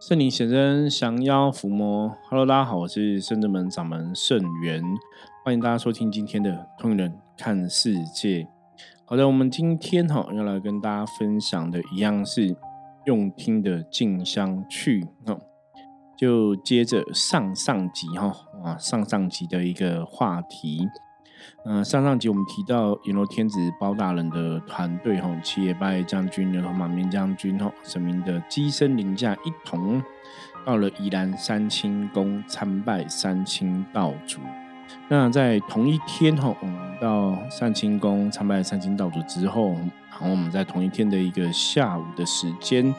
圣灵显真，降妖伏魔。Hello，大家好，我是圣者门掌门圣元，欢迎大家收听今天的《通人看世界》。好的，我们今天哈要来跟大家分享的一样是用听的静香去哦，就接着上上集哈啊上上集的一个话题。嗯，上上集我们提到阎罗天子包大人的团队吼，七叶拜将军、牛头马面将军吼，神明的机身凌驾一同到了宜兰三清宫参拜三清道主。那在同一天哈，我们到三清宫参拜三清道主之后，然后我们在同一天的一个下午的时间，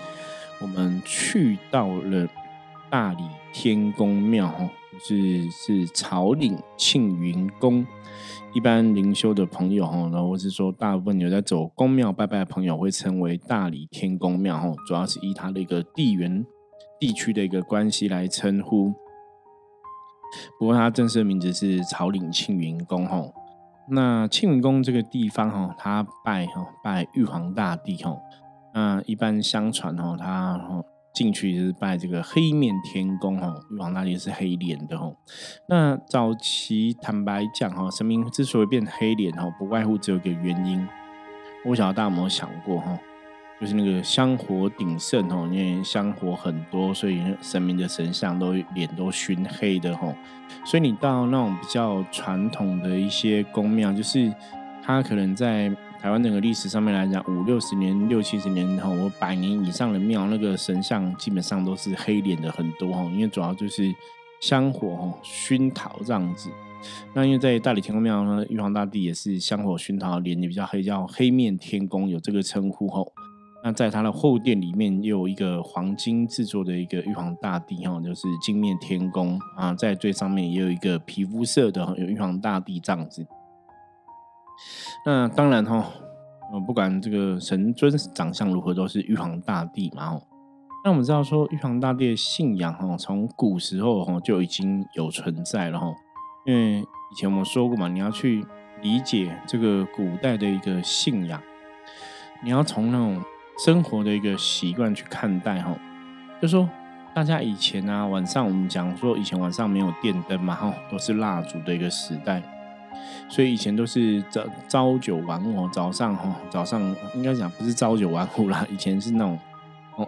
我们去到了大理天宫庙，是是草岭庆云宫。一般灵修的朋友哈，然后或是说大部分有在走宫庙拜拜的朋友，会称为大理天宫庙哈，主要是以它的一个地缘地区的一个关系来称呼。不过它正式的名字是草岭庆云宫哈。那庆云宫这个地方哈，它拜哈拜玉皇大帝哈。那一般相传哈，它。进去就是拜这个黑面天公哦，玉皇大帝是黑脸的哦。那早期坦白讲哈，神明之所以变黑脸哦，不外乎只有一个原因。我晓得大家有没有想过哈，就是那个香火鼎盛哦，因为香火很多，所以神明的神像都脸都熏黑的哦。所以你到那种比较传统的一些宫庙，就是他可能在。台湾整个历史上面来讲，五六十年、六七十年后，我百年以上的庙，那个神像基本上都是黑脸的很多哈，因为主要就是香火哈熏陶这样子。那因为在大理天公庙呢，玉皇大帝也是香火熏陶，脸也比较黑，叫黑面天公，有这个称呼吼。那在他的后殿里面，又有一个黄金制作的一个玉皇大帝哈，就是金面天公啊，在最上面也有一个皮肤色的有玉皇大帝这样子。那当然哈，不管这个神尊长相如何，都是玉皇大帝嘛。那我们知道说，玉皇大帝的信仰哈，从古时候哈就已经有存在了哈。因为以前我们说过嘛，你要去理解这个古代的一个信仰，你要从那种生活的一个习惯去看待哈。就说大家以前啊，晚上我们讲说，以前晚上没有电灯嘛哈，都是蜡烛的一个时代。所以以前都是早朝九晚五，早上哈，早上应该讲不是朝九晚五啦，以前是那种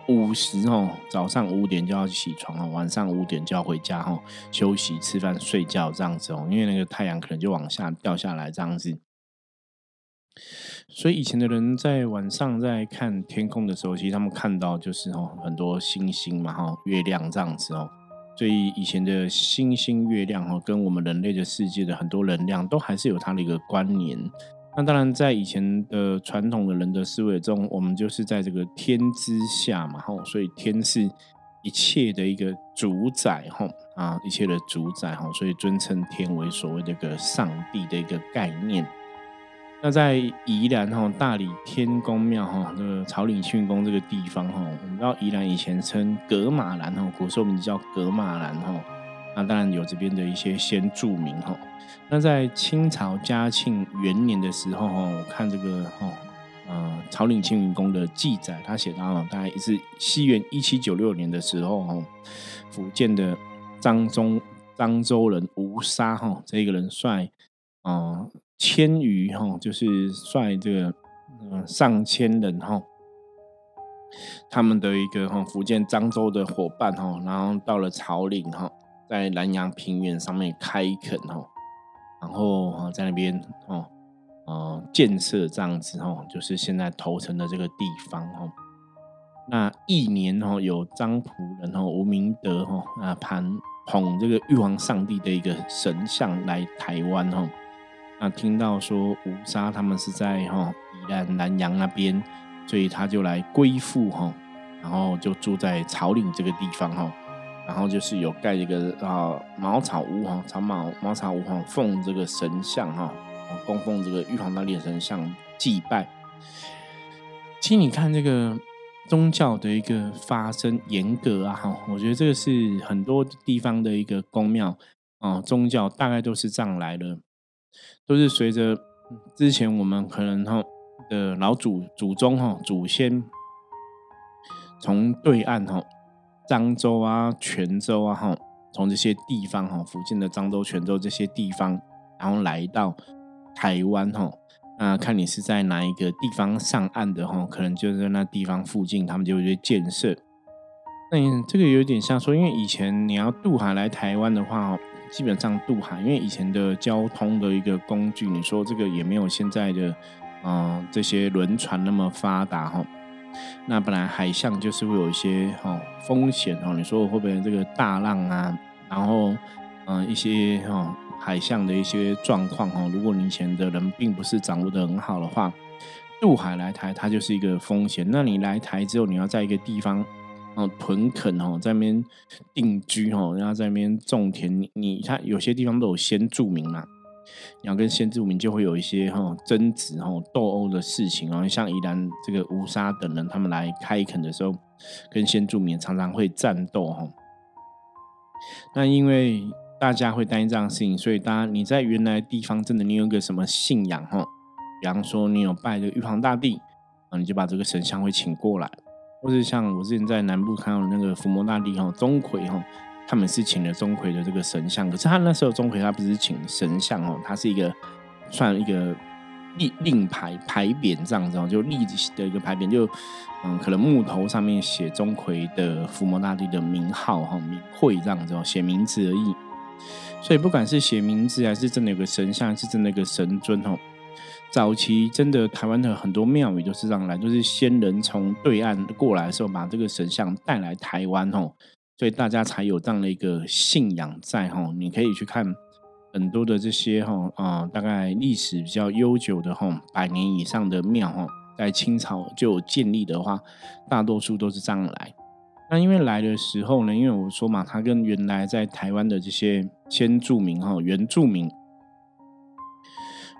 午时哦，早上五点就要起床哦，晚上五点就要回家哦，休息、吃饭、睡觉这样子哦，因为那个太阳可能就往下掉下来这样子。所以以前的人在晚上在看天空的时候，其实他们看到就是哦很多星星嘛哈，月亮这样子哦。所以以前的星星、月亮哈，跟我们人类的世界的很多能量都还是有它的一个关联。那当然，在以前的传统的人的思维中，我们就是在这个天之下嘛，哈，所以天是一切的一个主宰，哈啊，一切的主宰，哈，所以尊称天为所谓的一个上帝的一个概念。那在宜兰哈大理天公庙哈这个草岭庆宫这个地方哈，我们知道宜兰以前称格马兰哈，古时候名字叫格马兰哈。那当然有这边的一些先住民哈。那在清朝嘉庆元年的时候哈，我看这个哈呃草岭庆云宫的记载，他写到大概是西元一七九六年的时候哈，福建的漳州漳州人吴沙哈这个人率啊。千余哈，就是率这个嗯上千人哈，他们的一个哈福建漳州的伙伴哈，然后到了草岭哈，在南洋平原上面开垦哈，然后哈在那边哦呃建设这样子哈，就是现在头城的这个地方哈。那一年哈有张仆人哦吴明德哈啊盘捧这个玉皇上帝的一个神像来台湾哈。那听到说吴沙他们是在哈宜兰南洋那边，所以他就来归附哈，然后就住在草岭这个地方哈，然后就是有盖一个啊茅草屋哈，草茅茅草屋哈，奉这个神像哈，供奉这个玉皇大帝的神像祭拜。其实你看这个宗教的一个发生严格啊哈，我觉得这个是很多地方的一个宫庙啊，宗教大概都是这样来的。都是随着之前我们可能哈的老祖祖宗哈祖先从对岸哈漳州啊、泉州啊，哈，从这些地方哈，福建的漳州、泉州这些地方，然后来到台湾哈，那看你是在哪一个地方上岸的哈，可能就在那地方附近，他们就会建设。那这个有点像说，因为以前你要渡海来台湾的话，基本上渡海，因为以前的交通的一个工具，你说这个也没有现在的，嗯，这些轮船那么发达哈。那本来海象就是会有一些哈风险哈，你说会不会这个大浪啊，然后嗯一些哈海象的一些状况哈，如果你以前的人并不是掌握的很好的话，渡海来台它就是一个风险。那你来台之后，你要在一个地方哦屯垦哦，在那边定居哦，然后在那边种田，你你看有些地方都有先住民嘛。你要跟先住民就会有一些哈争执哈斗殴的事情哦，像宜兰这个乌沙等人他们来开垦的时候，跟先住民常常会战斗哈。那因为大家会担心这样的事情，所以大家你在原来地方真的你有个什么信仰哈，比方说你有拜这个玉皇大帝啊，你就把这个神像会请过来，或是像我之前在南部看到的那个伏魔大帝哈钟馗哈。他们是请了钟馗的这个神像，可是他那时候钟馗他不是请神像哦，他是一个算一个令令牌牌匾这样子哦，就立的一个牌匾，就嗯，可能木头上面写钟馗的伏魔大帝的名号哈名讳这样子哦，写名字而已。所以不管是写名字还是真的有个神像，是真的一个神尊哦。早期真的台湾的很多庙宇都是这样来，就是先人从对岸过来的时候，把这个神像带来台湾哦。所以大家才有这样的一个信仰在哈，你可以去看很多的这些哈啊，大概历史比较悠久的哈，百年以上的庙哈，在清朝就建立的话，大多数都是这样来。那因为来的时候呢，因为我说嘛，它跟原来在台湾的这些先住民哈、原住民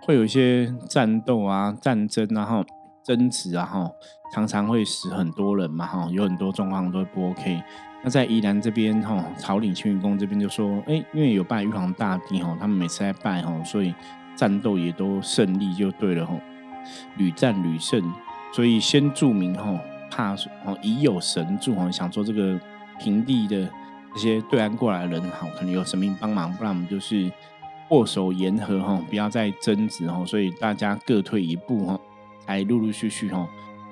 会有一些战斗啊、战争啊、哈争执啊哈，常常会死很多人嘛哈，有很多状况都不 OK。那在宜兰这边哈，草岭青云宫这边就说，哎，因为有拜玉皇大帝哈，他们每次在拜哈，所以战斗也都胜利就对了哈，屡战屡胜，所以先住民哈怕哦已有神助哈，想说这个平地的这些对岸过来的人哈，可能有神明帮忙，不然我们就是握手言和哈，不要再争执哈，所以大家各退一步哈，才陆陆续续哈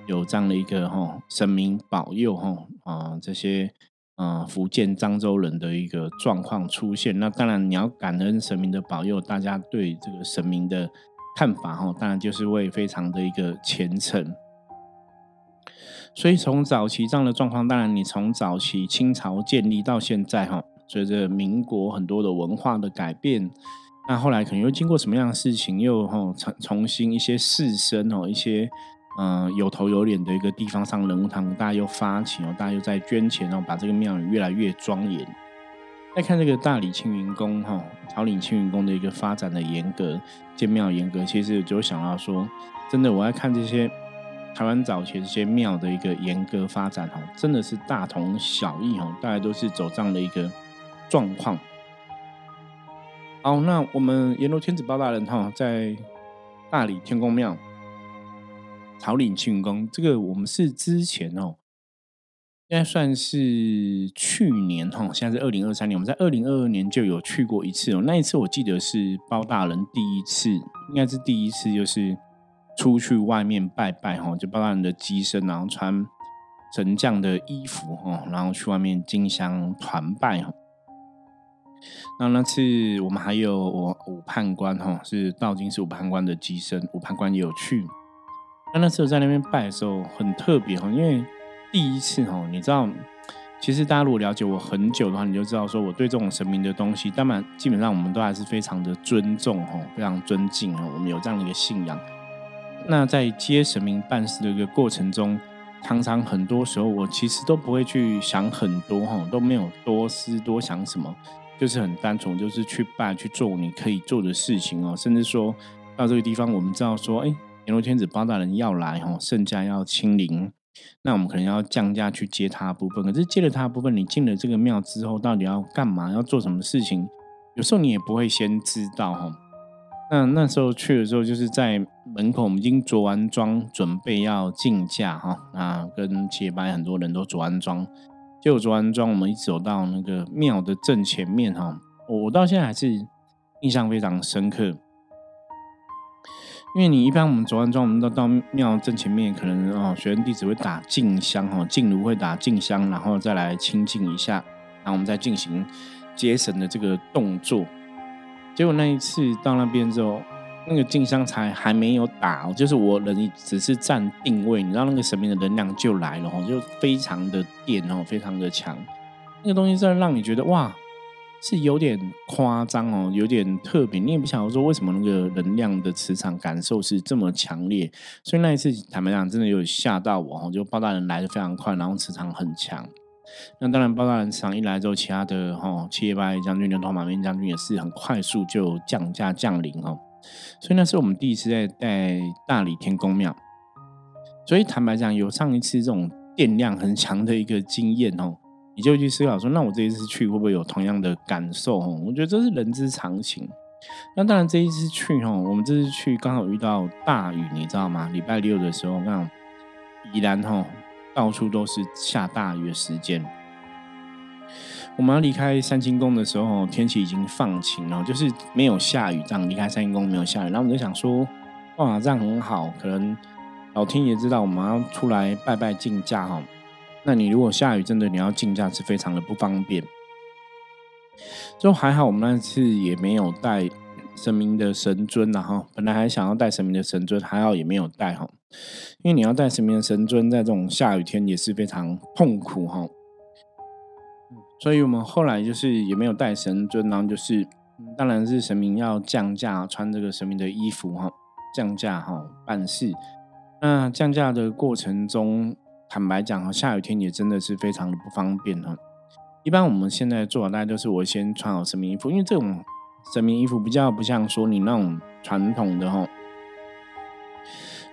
有这样的一个哈神明保佑哈啊这些。啊，福建漳州人的一个状况出现，那当然你要感恩神明的保佑，大家对这个神明的看法哈，当然就是会非常的一个虔诚。所以从早期这样的状况，当然你从早期清朝建立到现在哈，随着民国很多的文化的改变，那后来可能又经过什么样的事情，又哈重重新一些士绅哦一些。嗯，有头有脸的一个地方上人物堂，大家又发起哦，大家又在捐钱，然后把这个庙宇越来越庄严。再看这个大理青云宫哈，草岭青云宫的一个发展的严格，建庙严格，其实就想到说，真的我在看这些台湾早期这些庙的一个严格发展哈，真的是大同小异哈，大家都是走这样的一个状况。好，那我们阎罗天子包大人哈，在大理天宫庙。草岭庆功，这个我们是之前哦，应该算是去年哈，现在是二零二三年，我们在二零二二年就有去过一次哦。那一次我记得是包大人第一次，应该是第一次，就是出去外面拜拜哈，就包大人的机身，然后穿神将的衣服哈，然后去外面进香团拜哈。那那次我们还有我武判官哈，是道金是武判官的机身，武判官也有去。那那次我在那边拜的时候很特别哈，因为第一次哈，你知道，其实大家如果了解我很久的话，你就知道说我对这种神明的东西，当然基本上我们都还是非常的尊重哈，非常尊敬哈，我们有这样的一个信仰。那在接神明办事的一个过程中，常常很多时候我其实都不会去想很多哈，都没有多思多想什么，就是很单纯，就是去拜去做你可以做的事情哦，甚至说到这个地方，我们知道说，哎。阎罗天子包大人要来哦，圣驾要亲临，那我们可能要降价去接他部分。可是接了他部分，你进了这个庙之后，到底要干嘛？要做什么事情？有时候你也不会先知道哈。那那时候去的时候，就是在门口，我们已经着完妆，准备要进驾哈。那跟结拜很多人都着完妆，就着完妆，我们一走到那个庙的正前面哈，我我到现在还是印象非常深刻。因为你一般我们着完妆，我们都到庙正前面，可能哦学生弟子会打静香哈，静炉会打静香，然后再来清净一下，然后我们再进行接神的这个动作。结果那一次到那边之后，那个静香才还没有打，就是我人只是站定位，你知道那个神明的能量就来了，就非常的电哦，非常的强，那个东西真的让你觉得哇。是有点夸张哦，有点特别。你也不想说为什么那个能量的磁场感受是这么强烈，所以那一次坦白讲，真的有吓到我哦。就包大人来的非常快，然后磁场很强。那当然，包大人磁场一来之后，其他的哈七叶八将军、牛头马面将军也是很快速就降价降临哦。所以那是我们第一次在在大理天宫庙。所以坦白讲，有上一次这种电量很强的一个经验哦。你就去思考说，那我这一次去会不会有同样的感受？哦，我觉得这是人之常情。那当然，这一次去哦，我们这次去刚好遇到大雨，你知道吗？礼拜六的时候，那宜兰哦到处都是下大雨的时间。我们要离开三清宫的时候，天气已经放晴了，就是没有下雨，这样离开三清宫没有下雨。然后我们就想说，哇，这样很好，可能老天爷知道我们要出来拜拜进驾哈。那你如果下雨，真的你要进驾是非常的不方便。就还好，我们那次也没有带神明的神尊然后本来还想要带神明的神尊，还好也没有带哈。因为你要带神明的神尊，在这种下雨天也是非常痛苦哈。所以我们后来就是也没有带神尊，然后就是当然是神明要降价，穿这个神明的衣服哈，降价哈办事。那降价的过程中。坦白讲哈，下雨天也真的是非常的不方便哈。一般我们现在做大家都是我先穿好神明衣服，因为这种神明衣服比较不像说你那种传统的哈，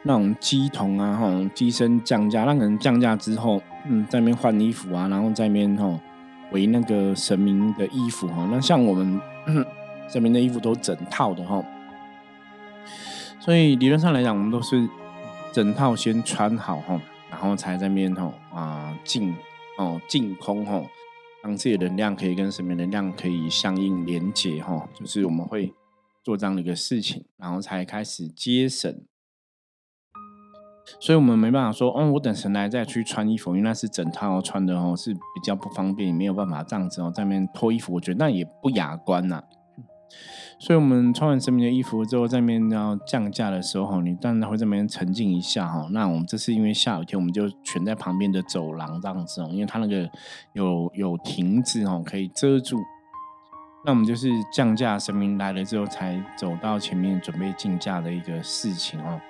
那种鸡童啊哈，鸡身降价，让人降价之后，嗯，在那边换衣服啊，然后在那边哈为那个神明的衣服哈。那像我们 神明的衣服都整套的哈，所以理论上来讲，我们都是整套先穿好哈。然后才在面吼啊净哦净空吼，让自己的能量可以跟神明能量可以相应连接哈，就是我们会做这样的一个事情，然后才开始接神。所以我们没办法说，哦，我等神来再去穿衣服，因为那是整套穿的哦，是比较不方便，没有办法这样子哦，在面脱衣服，我觉得那也不雅观呐。所以，我们穿完神明的衣服之后，在面要降价的时候，你当然会在那边沉浸一下哈。那我们这次因为下雨天，我们就全在旁边的走廊这样子哦，因为它那个有有亭子哦，可以遮住。那我们就是降价，神明来了之后，才走到前面准备竞价的一个事情哦。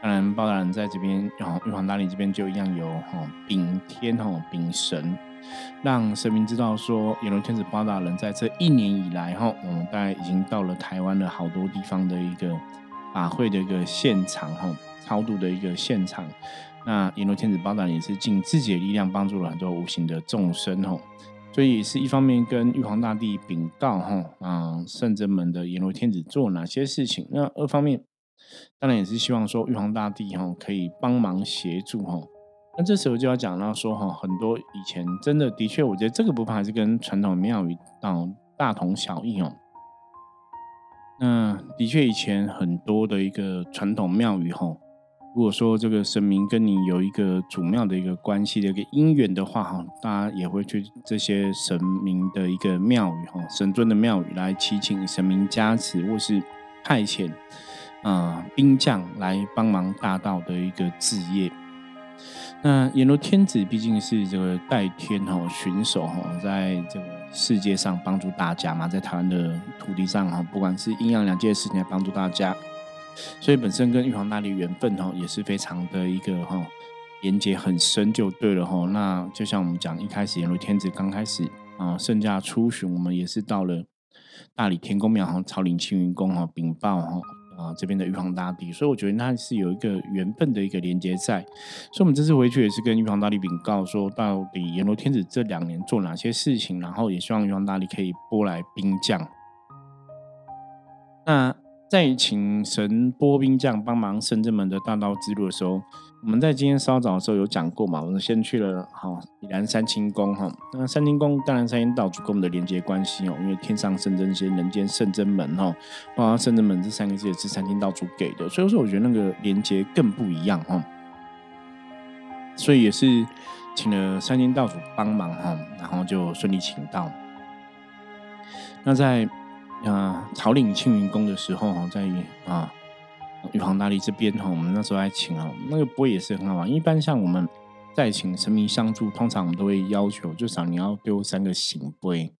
当然，包大人在这边，然后玉皇大帝这边就一样有哈禀天哈禀神。让神明知道说，阎罗天子包大人在这一年以来，哈，嗯，大概已经到了台湾的好多地方的一个法会的一个现场，哈，超度的一个现场。那阎罗天子包大人也是尽自己的力量帮助了很多无形的众生，哈，所以是一方面跟玉皇大帝禀告，哈，啊，圣真门的阎罗天子做哪些事情？那二方面，当然也是希望说玉皇大帝，哈，可以帮忙协助，哈。那这时候就要讲到说哈，很多以前真的的确，我觉得这个部分还是跟传统庙宇到大同小异哦。那的确以前很多的一个传统庙宇哈，如果说这个神明跟你有一个主庙的一个关系的一个因缘的话哈，大家也会去这些神明的一个庙宇哈，神尊的庙宇来祈请神明加持或是派遣啊兵将来帮忙大道的一个事业。那阎罗天子毕竟是这个代天哈巡守哈，在这个世界上帮助大家嘛，在台湾的土地上哈，不管是阴阳两界的事情来帮助大家，所以本身跟玉皇大帝缘分哈也是非常的一个哈连接很深就对了哈。那就像我们讲一开始阎罗天子刚开始啊圣驾出巡，我们也是到了大理天宫庙哈，朝领青云宫哈禀报哈。啊，这边的玉皇大帝，所以我觉得那是有一个缘分的一个连接在，所以我们这次回去也是跟玉皇大帝禀告，说到底阎罗天子这两年做哪些事情，然后也希望玉皇大帝可以拨来兵将。那在请神拨兵将帮忙圣正门的大道之路的时候，我们在今天稍早的时候有讲过嘛，我们先去了哈宜兰三清宫哈，那三清宫当然三清道主跟我们的连接关系哦，因为天上圣真仙，人间圣真门哈，包括圣真门这三个字也是三清道主给的，所以说我觉得那个连接更不一样哈，所以也是请了三清道主帮忙哈，然后就顺利请到。那在啊草岭庆云宫的时候哈，在啊。玉皇大帝这边哈，我们那时候还请哦，那个杯也是很好玩。一般像我们在请神明相助，通常我们都会要求，至少你要丢三个醒杯。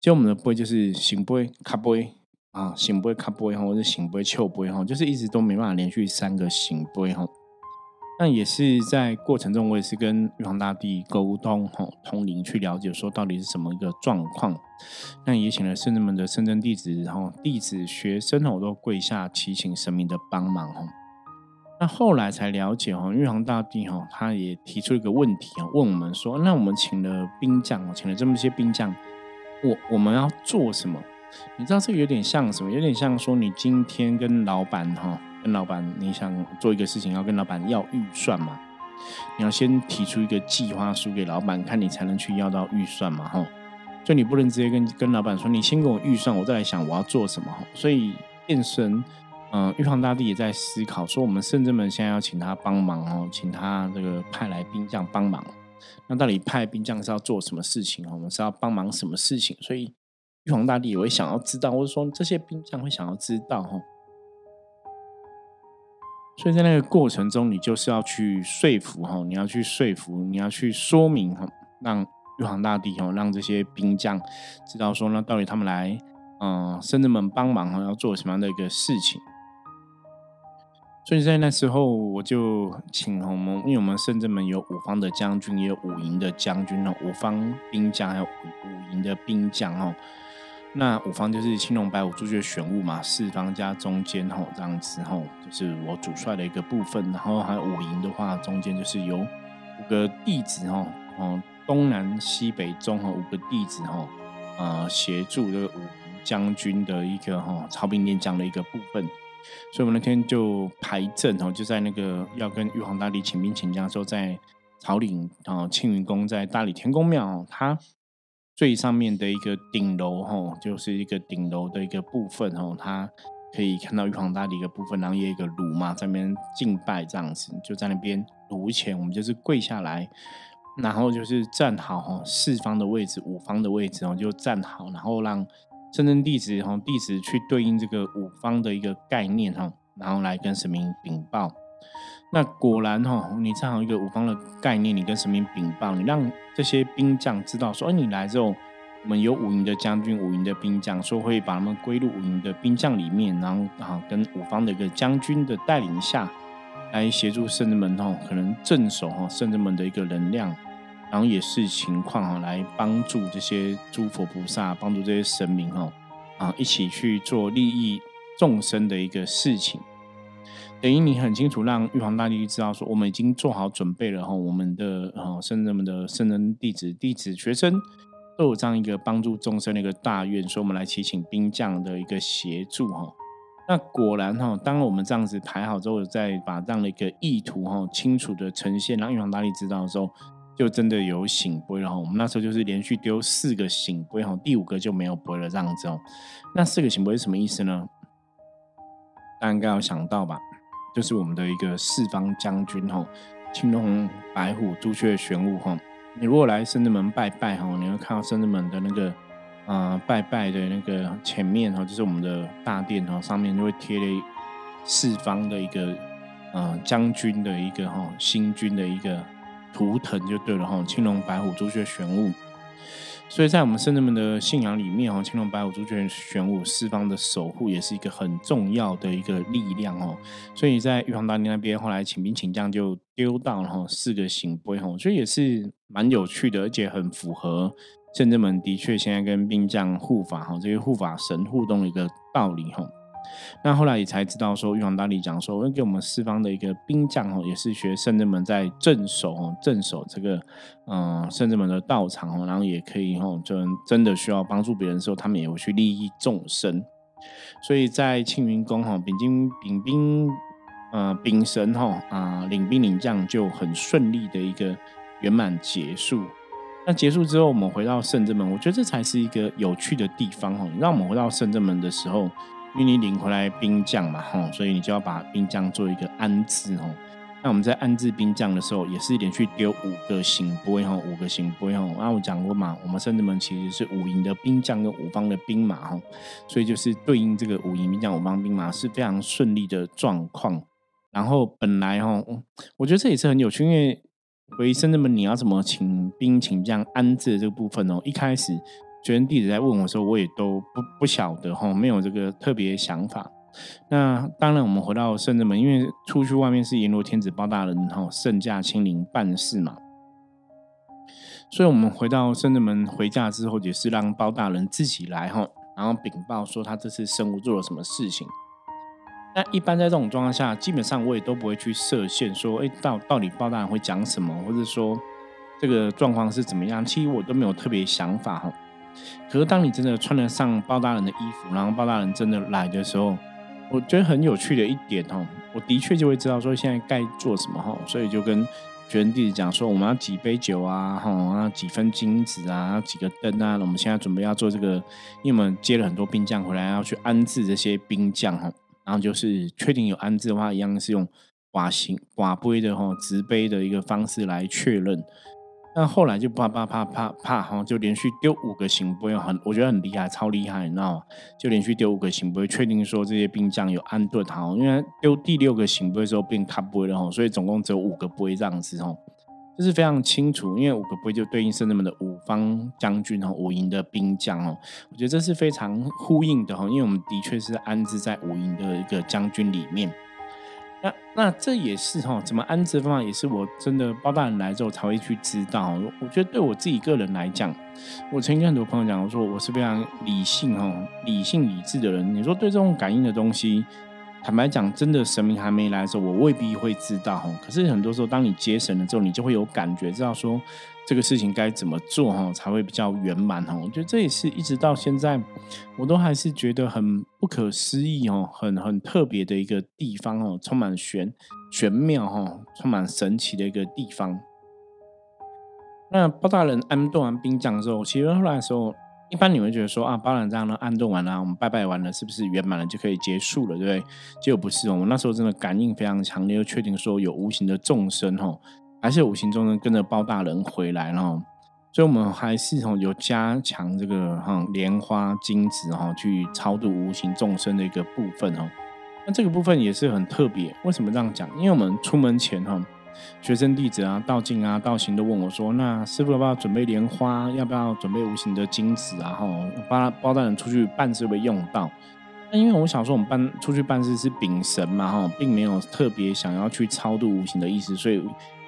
就我们的杯就是醒杯、卡杯啊，醒杯、卡杯哈，或者醒杯、秋杯哈，就是一直都没办法连续三个醒杯哈。那也是在过程中，我也是跟玉皇大帝沟通哈，通灵去了解说到底是什么一个状况。那也请了圣人们的圣真弟子，然后弟子、学生我都跪下祈请神明的帮忙哦。那后来才了解哦，玉皇大帝哈，他也提出一个问题啊，问我们说：那我们请了兵将哦，请了这么些兵将，我我们要做什么？你知道这个有点像什么？有点像说你今天跟老板哈。跟老板，你想做一个事情，要跟老板要预算嘛？你要先提出一个计划书给老板看，你才能去要到预算嘛？哈，所以你不能直接跟跟老板说，你先给我预算，我再来想我要做什么。所以变身，嗯，玉皇大帝也在思考，说我们圣人们现在要请他帮忙哦，请他这个派来兵将帮忙。那到底派兵将是要做什么事情？我们是要帮忙什么事情？所以玉皇大帝也会想要知道，或者说这些兵将会想要知道，哈。所以在那个过程中，你就是要去说服哈，你要去说服，你要去说明哈，让玉皇大帝哈，让这些兵将知道说，那到底他们来，嗯，圣人们帮忙哈，要做什么样的一个事情。所以在那时候，我就请我们，因为我们圣人们有五方的将军，也有五营的将军哦，五方兵将还有五营的兵将哦。那五方就是青龙白虎朱雀玄武嘛，四方加中间吼这样子吼，就是我主帅的一个部分。然后还有五营的话，中间就是有五个弟子吼，哦东南西北中和五个弟子吼，呃协助这个五将军的一个吼操兵练将的一个部分。所以我们那天就排阵吼，就在那个要跟玉皇大帝请兵请将的时候，在朝领啊庆云宫，在大理天宫庙，他。最上面的一个顶楼，吼，就是一个顶楼的一个部分，吼，它可以看到玉皇大帝一个部分，然后也有一个炉嘛，在那边敬拜这样子，就在那边炉前，我们就是跪下来，然后就是站好，四方的位置，五方的位置，哦，就站好，然后让真正弟子，哈，弟子去对应这个五方的一个概念，哈，然后来跟神明禀报。那果然哈，你唱好一个五方的概念，你跟神明禀报，你让这些兵将知道说，哎，你来之后，我们有五营的将军、五营的兵将，说会把他们归入五营的兵将里面，然后啊，跟五方的一个将军的带领下来协助圣人们哈，可能镇守哈圣人们的一个能量，然后也是情况哈，来帮助这些诸佛菩萨，帮助这些神明哈，啊，一起去做利益众生的一个事情。等于你很清楚，让玉皇大帝知道说，我们已经做好准备了哈。我们的呃圣人们的圣人弟子、弟子学生都有这样一个帮助众生的一个大愿，所以我们来祈请兵将的一个协助哈。那果然哈，当我们这样子排好之后，再把这样的一个意图哈清楚的呈现，让玉皇大帝知道的时候，就真的有醒杯了哈。我们那时候就是连续丢四个醒杯哈，第五个就没有杯了这样子哦。那四个醒杯是什么意思呢？大家应该有想到吧？就是我们的一个四方将军哈，青龙、白虎、朱雀、玄武哈。你如果来圣人门拜拜哈，你会看到圣人门的那个啊拜拜的那个前面哈，就是我们的大殿哈，上面就会贴了四方的一个呃将军的一个哈星君的一个图腾就对了哈，青龙、白虎、朱雀、玄武。所以在我们圣人们的信仰里面哦，青龙白虎朱雀玄武四方的守护也是一个很重要的一个力量哦。所以在玉皇大帝那边，后来请兵请将就丢到了四个行规哈，所以也是蛮有趣的，而且很符合圣人们的确现在跟兵将护法哈这些护法神互动的一个道理哈。那后来也才知道说，玉皇大帝讲说，会给我们四方的一个兵将哦，也是学圣人们在镇守哦，镇守这个嗯圣人们的道场哦，然后也可以哦，就真的需要帮助别人的时候，他们也会去利益众生。所以在庆云宫哈，秉金秉兵呃丙神哈啊领兵领将就很顺利的一个圆满结束。那结束之后，我们回到圣正门，我觉得这才是一个有趣的地方哦。让我们回到圣正门的时候，因为你领回来兵将嘛哈，所以你就要把兵将做一个安置哦。那我们在安置兵将的时候，也是连续丢五个行波哈，五个行波哈。那我讲过嘛，我们圣子们其实是五营的兵将跟五方的兵马哈，所以就是对应这个五营兵将、五方兵马是非常顺利的状况。然后本来哈，我觉得这也是很有趣，因为回圣子们你要怎么请兵请将安置这个部分哦，一开始学生弟子在问我的时候，我也都不不晓得哈，没有这个特别想法。那当然，我们回到圣正门，因为出去外面是阎罗天子包大人哈，圣驾亲临办事嘛，所以我们回到圣正门回家之后，也是让包大人自己来哈，然后禀报说他这次生物做了什么事情。那一般在这种状况下，基本上我也都不会去设限，说哎，到到底包大人会讲什么，或者说这个状况是怎么样，其实我都没有特别想法哈。可是当你真的穿得上包大人的衣服，然后包大人真的来的时候，我觉得很有趣的一点哦，我的确就会知道说现在该做什么哈，所以就跟学生弟子讲说，我们要几杯酒啊，哈，几分金子啊，几个灯啊，我们现在准备要做这个，因为我们接了很多兵将回来，要去安置这些兵将哈，然后就是确定有安置的话，一样是用瓦形瓦杯的哈直杯的一个方式来确认。那后来就啪啪啪啪啪哈，就连续丢五个行波，很我觉得很厉害，超厉害，你知道吗？就连续丢五个行波，确定说这些兵将有安顿好。因为丢第六个行波的时候变卡波了哈，所以总共只有五个波这样子哦，这是非常清楚。因为五个波就对应圣人们的五方将军哈，五营的兵将哦，我觉得这是非常呼应的哈，因为我们的确是安置在五营的一个将军里面。那那这也是哈，怎么安置方法也是我真的包大人来之后才会去知道。我觉得对我自己个人来讲，我曾经跟很多朋友讲，我说我是非常理性哈、理性理智的人。你说对这种感应的东西。坦白讲，真的神明还没来的时候，我未必会知道哈。可是很多时候，当你接神了之后，你就会有感觉，知道说这个事情该怎么做哈，才会比较圆满哈。我觉得这也是一直到现在，我都还是觉得很不可思议哦，很很特别的一个地方哦，充满玄玄妙哈，充满神奇的一个地方。那包大人安顿完兵将之后，其实后来的时候。一般你会觉得说啊，包揽这样呢，安顿完了，我们拜拜完了，是不是圆满了就可以结束了，对不对？结果不是哦，我们那时候真的感应非常强烈，又确定说有无形的众生哈，还是有无形众生跟着包大人回来了，所以我们还是哈有加强这个哈莲花金子哈去超度无形众生的一个部分哈。那这个部分也是很特别，为什么这样讲？因为我们出门前哈。学生弟子啊，道静啊，道行都问我说：“那师傅要不要准备莲花？要不要准备无形的金子啊？哈，包包大人出去办事会用到。那因为我想说，我们办出去办事是禀神嘛，哈，并没有特别想要去超度无形的意思，所以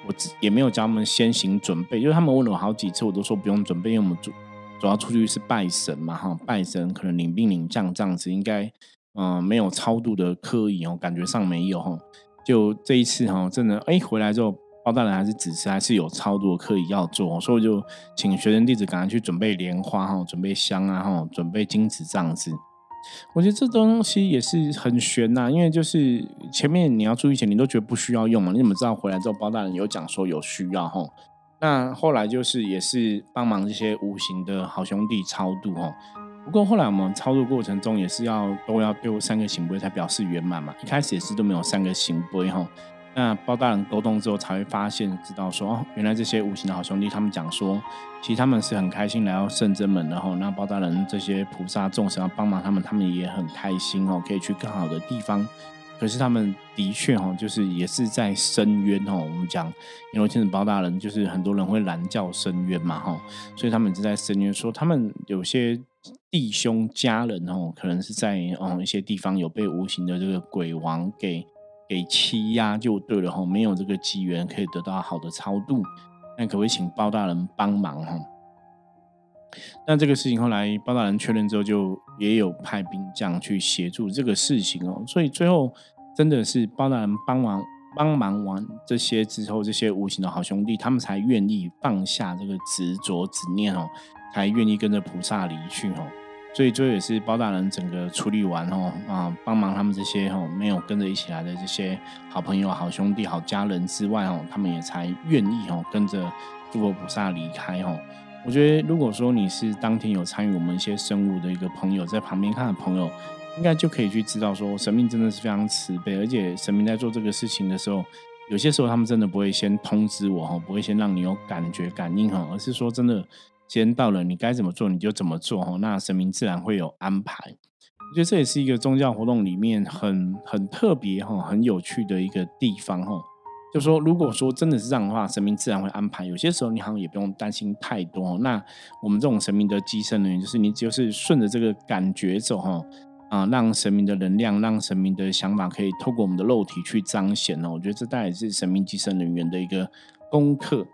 我也没有教他们先行准备。就是他们问了我好几次，我都说不用准备，因为我们主主要出去是拜神嘛，哈，拜神可能领兵领将这样子，应该嗯没有超度的刻意哦，感觉上没有哈。就这一次哈，真的哎，回来之后，包大人还是指示，还是有超多课要做，所以就请学生弟子赶快去准备莲花哈，准备香啊哈，准备金子这样子。我觉得这东西也是很悬呐，因为就是前面你要注意前，你都觉得不需要用嘛，你怎么知道回来之后包大人有讲说有需要吼？那后来就是也是帮忙这些无形的好兄弟超度吼。不过后来我们操作过程中也是要都要丢三个行杯才表示圆满嘛，一开始也是都没有三个行杯吼。那包大人沟通之后才会发现，知道说哦，原来这些无形的好兄弟他们讲说，其实他们是很开心来到圣真门的后。那包大人这些菩萨众神要帮忙他们，他们也很开心哦，可以去更好的地方。可是他们的确哈，就是也是在深渊哦。我们讲因为天子包大人，就是很多人会拦叫深渊嘛哈，所以他们是在深渊说他们有些。弟兄家人哦，可能是在哦一些地方有被无形的这个鬼王给给欺压，就对了哈，没有这个机缘可以得到好的超度，那可不可以请包大人帮忙哈？那这个事情后来包大人确认之后，就也有派兵将去协助这个事情哦，所以最后真的是包大人帮忙帮忙完这些之后，这些无形的好兄弟，他们才愿意放下这个执着执念哦。才愿意跟着菩萨离去哦。所以最后也是包大人整个处理完哦啊，帮忙他们这些哦没有跟着一起来的这些好朋友、好兄弟、好家人之外哦，他们也才愿意哦跟着诸佛菩萨离开哦。我觉得如果说你是当天有参与我们一些生物的一个朋友，在旁边看的朋友，应该就可以去知道说，神明真的是非常慈悲，而且神明在做这个事情的时候，有些时候他们真的不会先通知我哈，不会先让你有感觉感应哈，而是说真的。时间到了，你该怎么做你就怎么做哦。那神明自然会有安排。我觉得这也是一个宗教活动里面很很特别哈、很有趣的一个地方哈。就说如果说真的是这样的话，神明自然会安排。有些时候你好像也不用担心太多。那我们这种神明的机身人员，就是你就是顺着这个感觉走哈啊，让神明的能量、让神明的想法可以透过我们的肉体去彰显哦。我觉得这大概是神明机身人员的一个功课。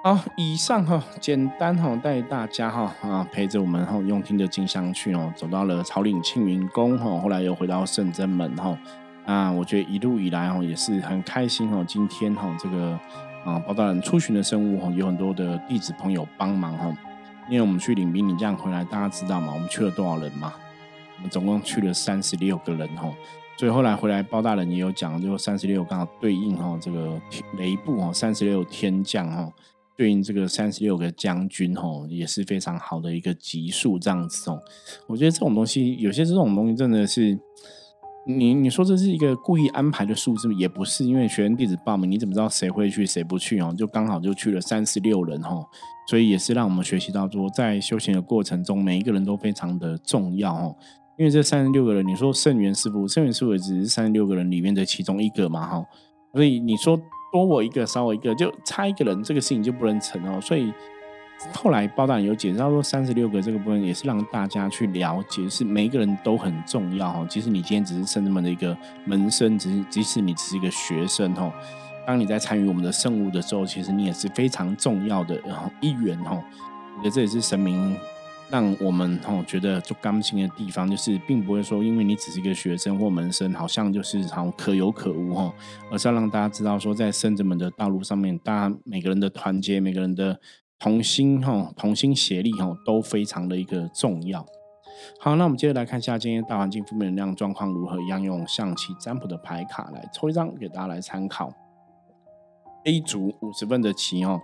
好，以上哈，简单哈，带大家哈啊，陪着我们哈，用听的金香去哦，走到了草岭庆云宫哈，后来又回到圣真门哈。那我觉得一路以来哈，也是很开心哈。今天哈，这个啊，包大人出巡的生物哈，有很多的弟子朋友帮忙哈。因为我们去领兵，你这样回来，大家知道吗？我们去了多少人嘛？我们总共去了三十六个人哈。所以后来回来，包大人也有讲，就三十六刚好对应哈，这个雷部哈，三十六天降哈。对应这个三十六个将军吼，也是非常好的一个级数，这样子哦。我觉得这种东西，有些这种东西真的是，你你说这是一个故意安排的数字，也不是，因为学员弟子报名，你怎么知道谁会去，谁不去哦？就刚好就去了三十六人哦，所以也是让我们学习到说，在修行的过程中，每一个人都非常的重要哦。因为这三十六个人，你说圣元师傅，圣元师傅也只是三十六个人里面的其中一个嘛哈，所以你说。多我一个，少我一个，就差一个人，这个事情就不能成哦。所以后来包大人有解释到说，三十六个这个部分也是让大家去了解，是每一个人都很重要哦。其实你今天只是圣人们的一个门生，只是即使你只是一个学生哦，当你在参与我们的圣物的时候，其实你也是非常重要的一员哦。我觉得这也是神明。让我们哦觉得就甘心的地方，就是并不会说，因为你只是一个学生或门生，好像就是好可有可无哈，而是要让大家知道说，在圣者们的道路上面，大家每个人的团结，每个人的同心哈，同心协力哈，都非常的一个重要。好，那我们接着来看一下今天大环境负面能量状况如何，一样用象棋占卜的牌卡来抽一张给大家来参考。A 组五十分的棋哦。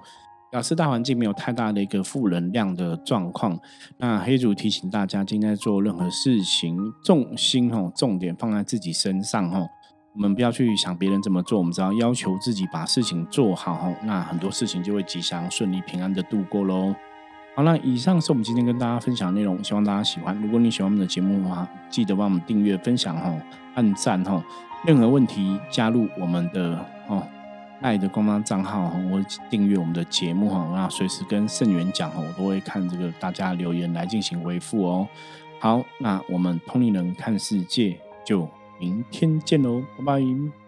表示大环境没有太大的一个负能量的状况。那黑主提醒大家，今天做任何事情，重心哦，重点放在自己身上哦。我们不要去想别人怎么做，我们只要要求自己把事情做好哦，那很多事情就会吉祥、顺利、平安的度过喽。好那以上是我们今天跟大家分享的内容，希望大家喜欢。如果你喜欢我们的节目的话，记得帮我们订阅、分享哦，按赞哦。任何问题，加入我们的哦。爱的官方账号哈，我订阅我们的节目哈，那随时跟盛源讲哈，我都会看这个大家留言来进行回复哦。好，那我们通灵人看世界就明天见喽，拜拜。